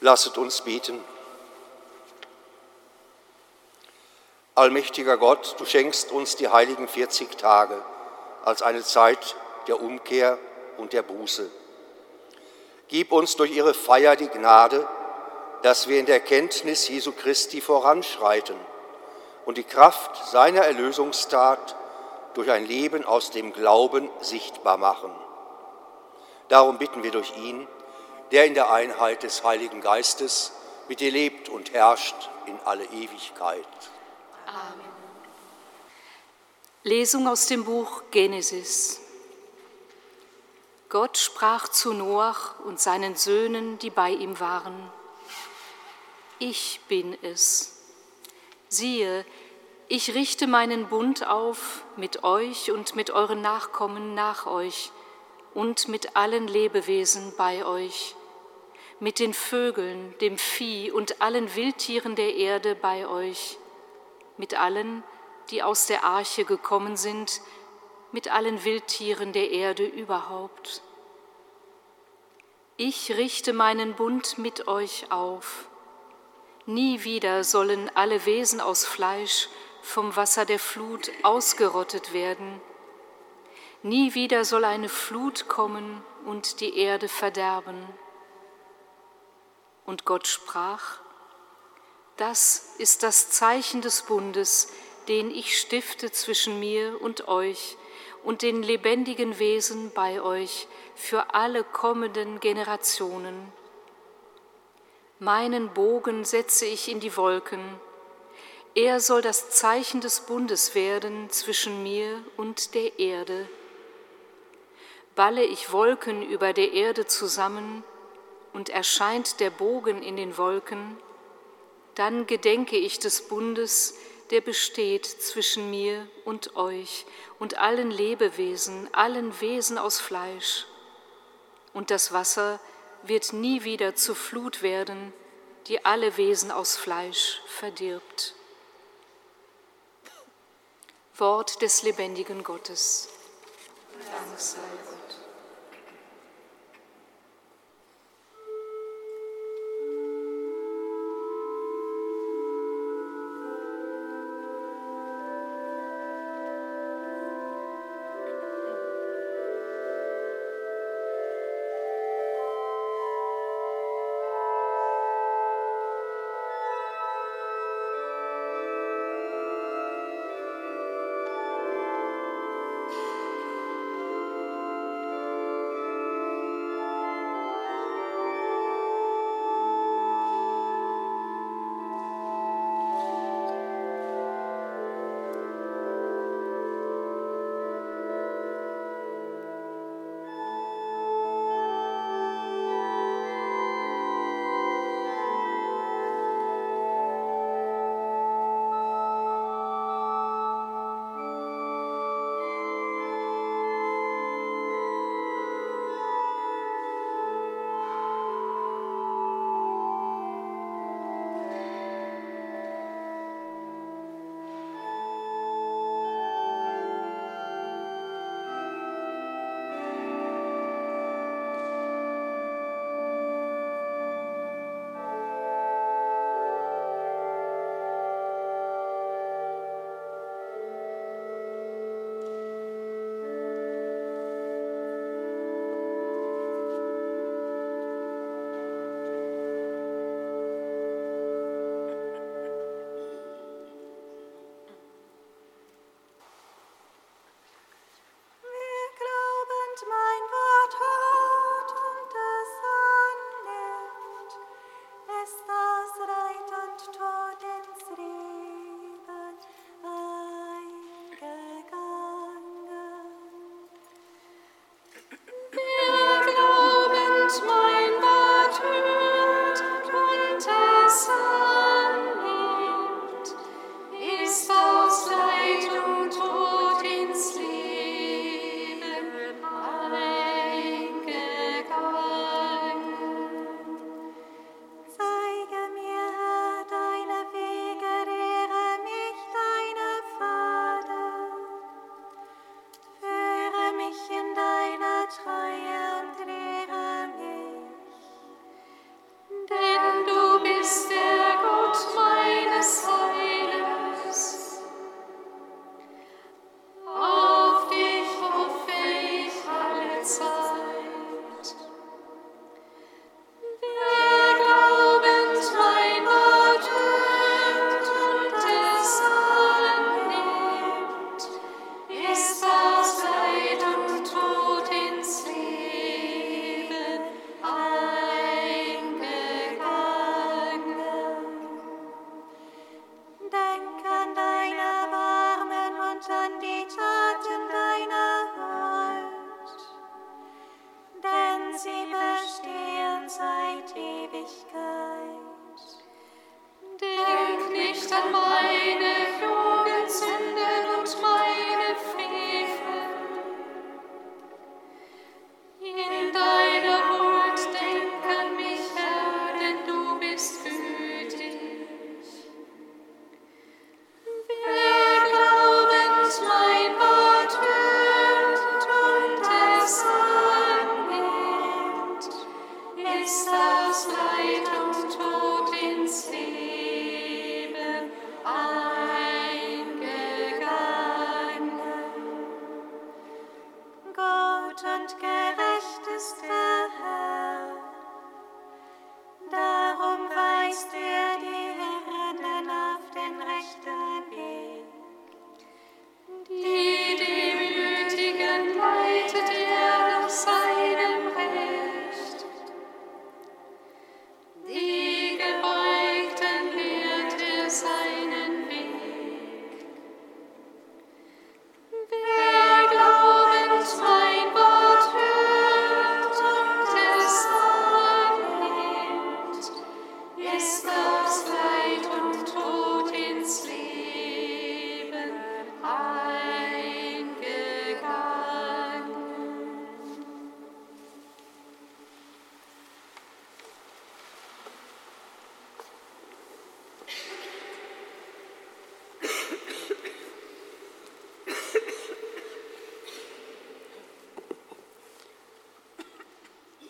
Lasset uns beten. Allmächtiger Gott, du schenkst uns die heiligen 40 Tage als eine Zeit der Umkehr und der Buße. Gib uns durch ihre Feier die Gnade, dass wir in der Kenntnis Jesu Christi voranschreiten und die Kraft seiner Erlösungstat durch ein Leben aus dem Glauben sichtbar machen. Darum bitten wir durch ihn, der in der Einheit des Heiligen Geistes mit dir lebt und herrscht in alle Ewigkeit. Amen. Lesung aus dem Buch Genesis. Gott sprach zu Noach und seinen Söhnen, die bei ihm waren. Ich bin es. Siehe, ich richte meinen Bund auf mit euch und mit euren Nachkommen nach euch und mit allen Lebewesen bei euch, mit den Vögeln, dem Vieh und allen Wildtieren der Erde bei euch, mit allen, die aus der Arche gekommen sind, mit allen Wildtieren der Erde überhaupt. Ich richte meinen Bund mit euch auf. Nie wieder sollen alle Wesen aus Fleisch vom Wasser der Flut ausgerottet werden. Nie wieder soll eine Flut kommen und die Erde verderben. Und Gott sprach, das ist das Zeichen des Bundes, den ich stifte zwischen mir und euch und den lebendigen Wesen bei euch für alle kommenden Generationen. Meinen Bogen setze ich in die Wolken, er soll das Zeichen des Bundes werden zwischen mir und der Erde. Balle ich Wolken über der Erde zusammen und erscheint der Bogen in den Wolken, dann gedenke ich des Bundes, der besteht zwischen mir und euch und allen Lebewesen, allen Wesen aus Fleisch. Und das Wasser wird nie wieder zur Flut werden, die alle Wesen aus Fleisch verdirbt. Wort des lebendigen Gottes. Dank sei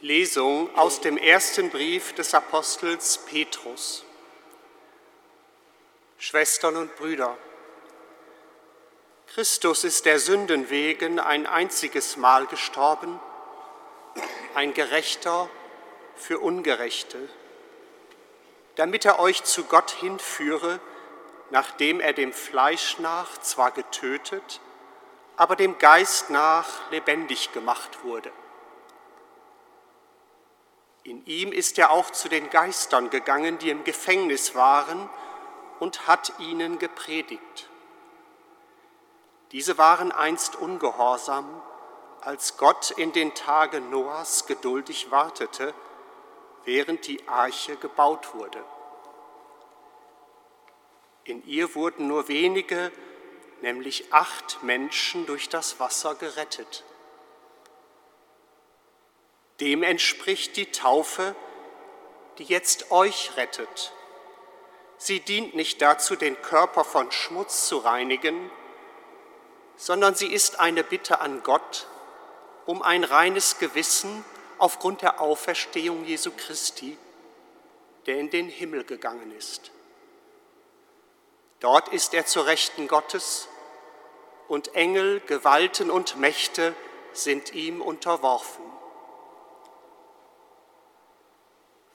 Lesung aus dem ersten Brief des Apostels Petrus. Schwestern und Brüder, Christus ist der Sünden wegen ein einziges Mal gestorben, ein Gerechter für Ungerechte, damit er euch zu Gott hinführe, nachdem er dem Fleisch nach zwar getötet, aber dem Geist nach lebendig gemacht wurde. In ihm ist er auch zu den Geistern gegangen, die im Gefängnis waren, und hat ihnen gepredigt. Diese waren einst ungehorsam, als Gott in den Tagen Noahs geduldig wartete, während die Arche gebaut wurde. In ihr wurden nur wenige, nämlich acht Menschen durch das Wasser gerettet. Dem entspricht die Taufe, die jetzt euch rettet. Sie dient nicht dazu, den Körper von Schmutz zu reinigen, sondern sie ist eine Bitte an Gott um ein reines Gewissen aufgrund der Auferstehung Jesu Christi, der in den Himmel gegangen ist. Dort ist er zur Rechten Gottes und Engel, Gewalten und Mächte sind ihm unterworfen.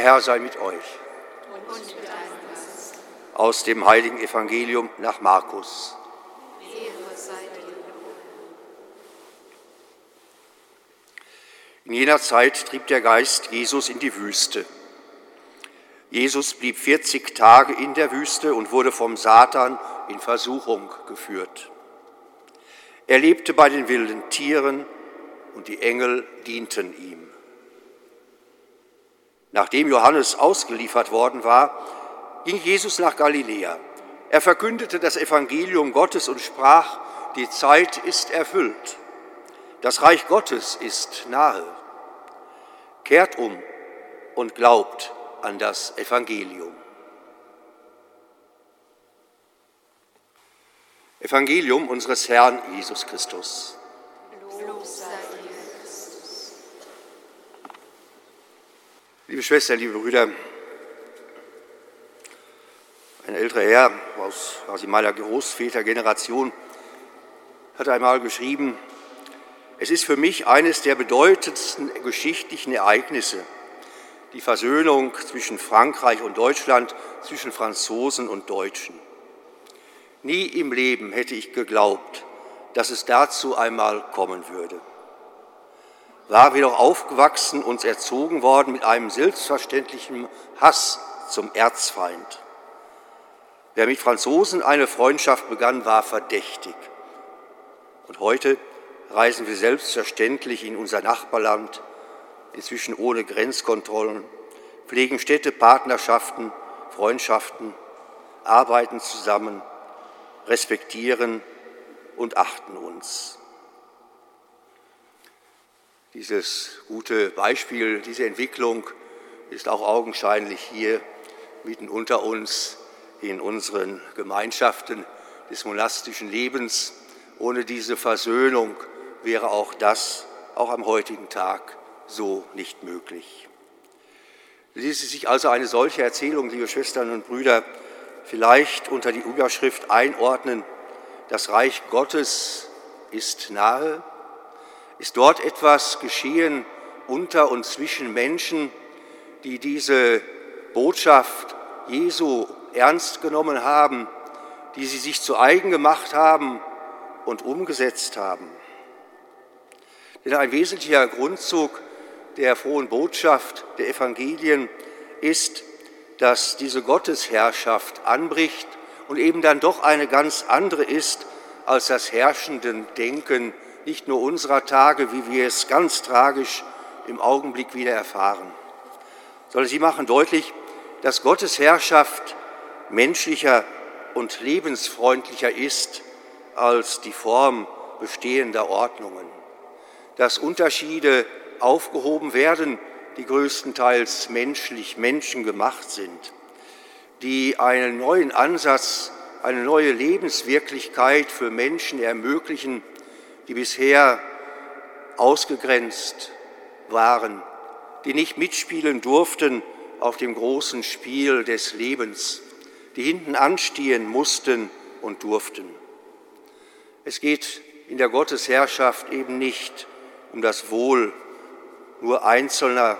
Der Herr sei mit euch. Und mit Aus dem heiligen Evangelium nach Markus. In jener Zeit trieb der Geist Jesus in die Wüste. Jesus blieb 40 Tage in der Wüste und wurde vom Satan in Versuchung geführt. Er lebte bei den wilden Tieren und die Engel dienten ihm. Nachdem Johannes ausgeliefert worden war, ging Jesus nach Galiläa. Er verkündete das Evangelium Gottes und sprach, die Zeit ist erfüllt, das Reich Gottes ist nahe. Kehrt um und glaubt an das Evangelium. Evangelium unseres Herrn Jesus Christus. Liebe Schwestern, liebe Brüder, ein älterer Herr aus quasi meiner Großvätergeneration hat einmal geschrieben, es ist für mich eines der bedeutendsten geschichtlichen Ereignisse, die Versöhnung zwischen Frankreich und Deutschland, zwischen Franzosen und Deutschen. Nie im Leben hätte ich geglaubt, dass es dazu einmal kommen würde war wir doch aufgewachsen und erzogen worden mit einem selbstverständlichen Hass zum Erzfeind. Wer mit Franzosen eine Freundschaft begann, war verdächtig. Und heute reisen wir selbstverständlich in unser Nachbarland, inzwischen ohne Grenzkontrollen, pflegen Städte, Partnerschaften, Freundschaften, arbeiten zusammen, respektieren und achten uns. Dieses gute Beispiel, diese Entwicklung ist auch augenscheinlich hier mitten unter uns in unseren Gemeinschaften des monastischen Lebens. Ohne diese Versöhnung wäre auch das, auch am heutigen Tag, so nicht möglich. Ließe sich also eine solche Erzählung, liebe Schwestern und Brüder, vielleicht unter die Überschrift einordnen, das Reich Gottes ist nahe, ist dort etwas geschehen unter und zwischen Menschen, die diese Botschaft Jesu ernst genommen haben, die sie sich zu eigen gemacht haben und umgesetzt haben. Denn ein wesentlicher Grundzug der frohen Botschaft der Evangelien ist, dass diese Gottesherrschaft anbricht und eben dann doch eine ganz andere ist als das herrschende Denken nicht nur unserer Tage, wie wir es ganz tragisch im Augenblick wieder erfahren, sondern sie machen deutlich, dass Gottes Herrschaft menschlicher und lebensfreundlicher ist als die Form bestehender Ordnungen, dass Unterschiede aufgehoben werden, die größtenteils menschlich menschengemacht sind, die einen neuen Ansatz, eine neue Lebenswirklichkeit für Menschen ermöglichen, die bisher ausgegrenzt waren, die nicht mitspielen durften auf dem großen Spiel des Lebens, die hinten anstehen mussten und durften. Es geht in der Gottesherrschaft eben nicht um das Wohl nur Einzelner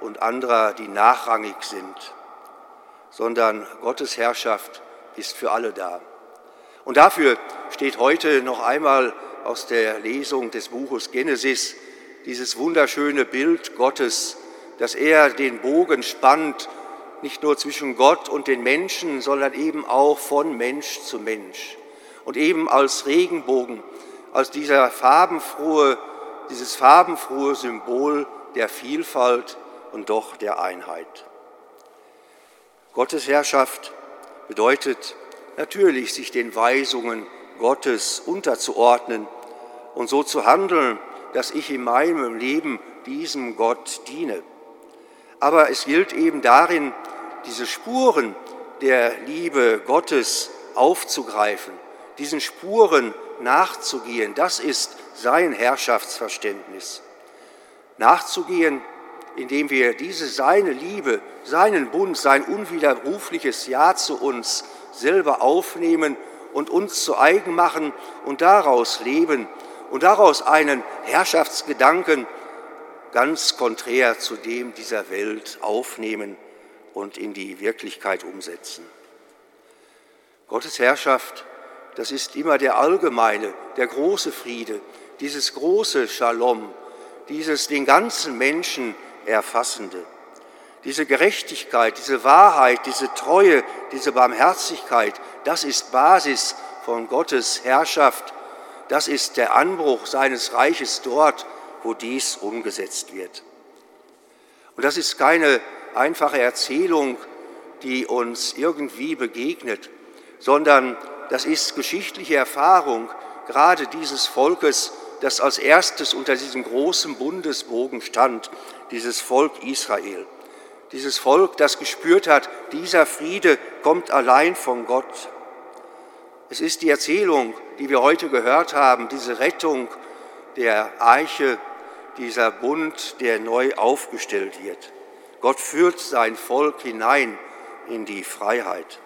und anderer, die nachrangig sind, sondern Gottes Herrschaft ist für alle da. Und dafür steht heute noch einmal aus der Lesung des Buches Genesis dieses wunderschöne Bild Gottes, dass er den Bogen spannt, nicht nur zwischen Gott und den Menschen, sondern eben auch von Mensch zu Mensch. Und eben als Regenbogen, als dieser farbenfrohe, dieses farbenfrohe Symbol der Vielfalt und doch der Einheit. Gottes Herrschaft bedeutet natürlich, sich den Weisungen Gottes unterzuordnen und so zu handeln, dass ich in meinem Leben diesem Gott diene. Aber es gilt eben darin, diese Spuren der Liebe Gottes aufzugreifen, diesen Spuren nachzugehen. Das ist sein Herrschaftsverständnis. Nachzugehen, indem wir diese seine Liebe, seinen Bund, sein unwiderrufliches Ja zu uns selber aufnehmen und uns zu eigen machen und daraus leben und daraus einen Herrschaftsgedanken ganz konträr zu dem dieser Welt aufnehmen und in die Wirklichkeit umsetzen. Gottes Herrschaft, das ist immer der allgemeine, der große Friede, dieses große Shalom, dieses den ganzen Menschen erfassende. Diese Gerechtigkeit, diese Wahrheit, diese Treue, diese Barmherzigkeit, das ist Basis von Gottes Herrschaft. Das ist der Anbruch seines Reiches dort, wo dies umgesetzt wird. Und das ist keine einfache Erzählung, die uns irgendwie begegnet, sondern das ist geschichtliche Erfahrung gerade dieses Volkes, das als erstes unter diesem großen Bundesbogen stand, dieses Volk Israel. Dieses Volk, das gespürt hat, dieser Friede kommt allein von Gott. Es ist die Erzählung, die wir heute gehört haben, diese Rettung der Eiche, dieser Bund, der neu aufgestellt wird. Gott führt sein Volk hinein in die Freiheit.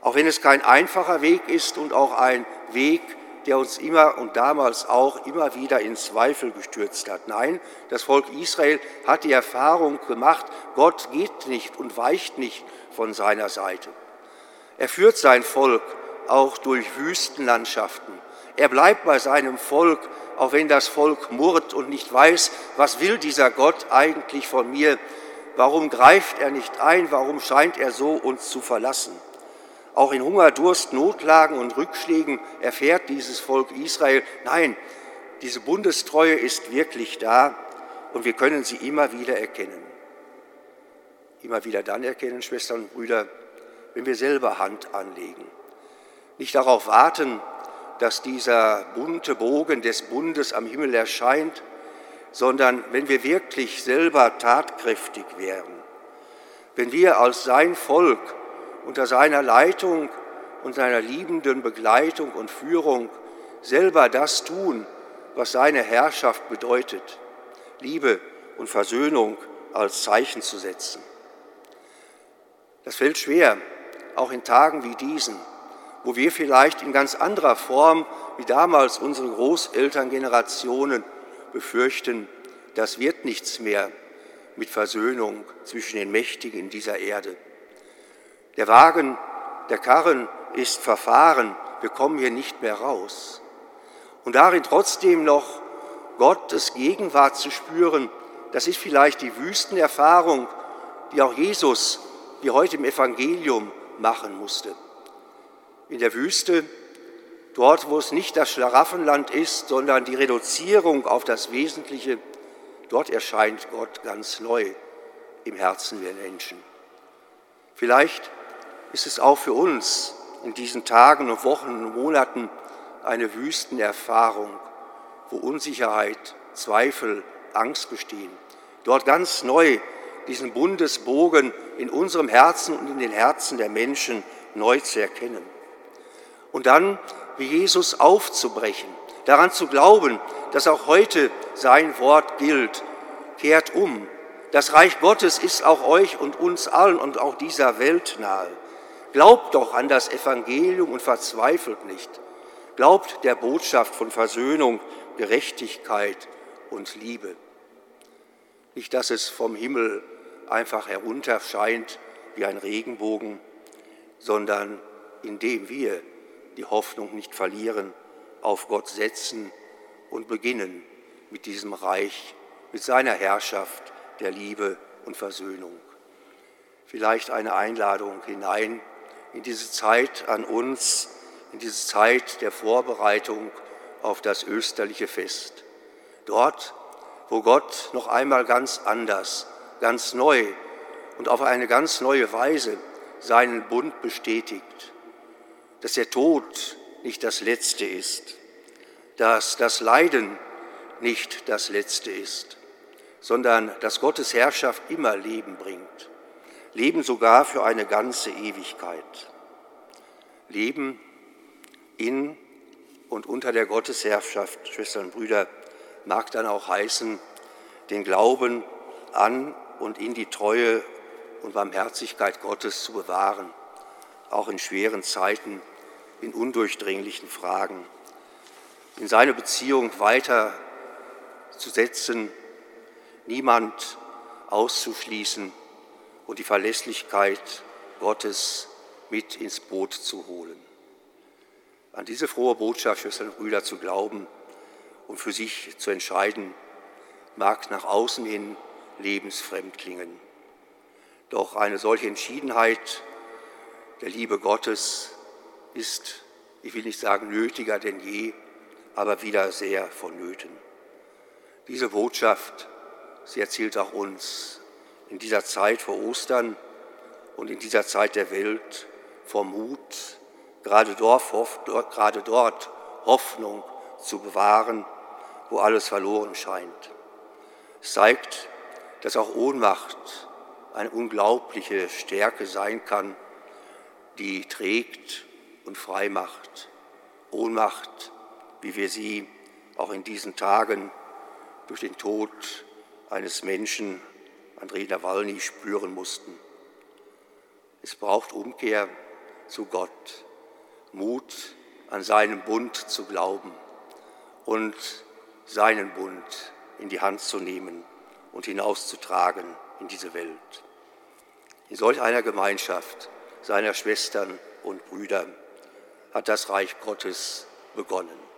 Auch wenn es kein einfacher Weg ist und auch ein Weg, der uns immer und damals auch immer wieder in Zweifel gestürzt hat. Nein, das Volk Israel hat die Erfahrung gemacht, Gott geht nicht und weicht nicht von seiner Seite. Er führt sein Volk auch durch Wüstenlandschaften. Er bleibt bei seinem Volk, auch wenn das Volk murrt und nicht weiß, was will dieser Gott eigentlich von mir? Warum greift er nicht ein? Warum scheint er so uns zu verlassen? Auch in Hunger, Durst, Notlagen und Rückschlägen erfährt dieses Volk Israel, nein, diese Bundestreue ist wirklich da und wir können sie immer wieder erkennen. Immer wieder dann erkennen, Schwestern und Brüder, wenn wir selber Hand anlegen. Nicht darauf warten, dass dieser bunte Bogen des Bundes am Himmel erscheint, sondern wenn wir wirklich selber tatkräftig wären, wenn wir als sein Volk unter seiner Leitung und seiner liebenden Begleitung und Führung selber das tun, was seine Herrschaft bedeutet, Liebe und Versöhnung als Zeichen zu setzen. Das fällt schwer, auch in Tagen wie diesen, wo wir vielleicht in ganz anderer Form wie damals unsere Großelterngenerationen befürchten, das wird nichts mehr mit Versöhnung zwischen den Mächtigen in dieser Erde. Der Wagen, der Karren ist verfahren, wir kommen hier nicht mehr raus. Und darin trotzdem noch Gottes Gegenwart zu spüren, das ist vielleicht die Wüstenerfahrung, die auch Jesus, wie heute im Evangelium, machen musste. In der Wüste, dort wo es nicht das Schlaraffenland ist, sondern die Reduzierung auf das Wesentliche, dort erscheint Gott ganz neu im Herzen der Menschen. Vielleicht ist es auch für uns in diesen Tagen und Wochen und Monaten eine Wüstenerfahrung, wo Unsicherheit, Zweifel, Angst bestehen. Dort ganz neu diesen Bundesbogen in unserem Herzen und in den Herzen der Menschen neu zu erkennen. Und dann, wie Jesus aufzubrechen, daran zu glauben, dass auch heute sein Wort gilt, kehrt um. Das Reich Gottes ist auch euch und uns allen und auch dieser Welt nahe. Glaubt doch an das Evangelium und verzweifelt nicht. Glaubt der Botschaft von Versöhnung, Gerechtigkeit und Liebe. Nicht, dass es vom Himmel einfach herunter scheint wie ein Regenbogen, sondern indem wir die Hoffnung nicht verlieren, auf Gott setzen und beginnen mit diesem Reich, mit seiner Herrschaft der Liebe und Versöhnung. Vielleicht eine Einladung hinein in diese Zeit an uns, in diese Zeit der Vorbereitung auf das österliche Fest. Dort, wo Gott noch einmal ganz anders, ganz neu und auf eine ganz neue Weise seinen Bund bestätigt, dass der Tod nicht das Letzte ist, dass das Leiden nicht das Letzte ist, sondern dass Gottes Herrschaft immer Leben bringt. Leben sogar für eine ganze Ewigkeit. Leben in und unter der Gottesherrschaft, Schwestern und Brüder, mag dann auch heißen, den Glauben an und in die Treue und Barmherzigkeit Gottes zu bewahren, auch in schweren Zeiten, in undurchdringlichen Fragen, in seine Beziehung weiter zu setzen niemand auszuschließen und die Verlässlichkeit Gottes mit ins Boot zu holen. An diese frohe Botschaft, Schwestern und Brüder, zu glauben und für sich zu entscheiden, mag nach außen hin lebensfremd klingen. Doch eine solche Entschiedenheit der Liebe Gottes ist, ich will nicht sagen nötiger denn je, aber wieder sehr vonnöten. Diese Botschaft, sie erzählt auch uns in dieser Zeit vor Ostern und in dieser Zeit der Welt vor Mut, gerade dort, Hoffnung zu bewahren, wo alles verloren scheint. Es zeigt, dass auch Ohnmacht eine unglaubliche Stärke sein kann, die trägt und frei macht. Ohnmacht, wie wir sie auch in diesen Tagen durch den Tod eines Menschen, Andrei Nawalny, spüren mussten. Es braucht Umkehr zu Gott, Mut an seinen Bund zu glauben und seinen Bund in die Hand zu nehmen und hinauszutragen in diese Welt. In solch einer Gemeinschaft seiner Schwestern und Brüder hat das Reich Gottes begonnen.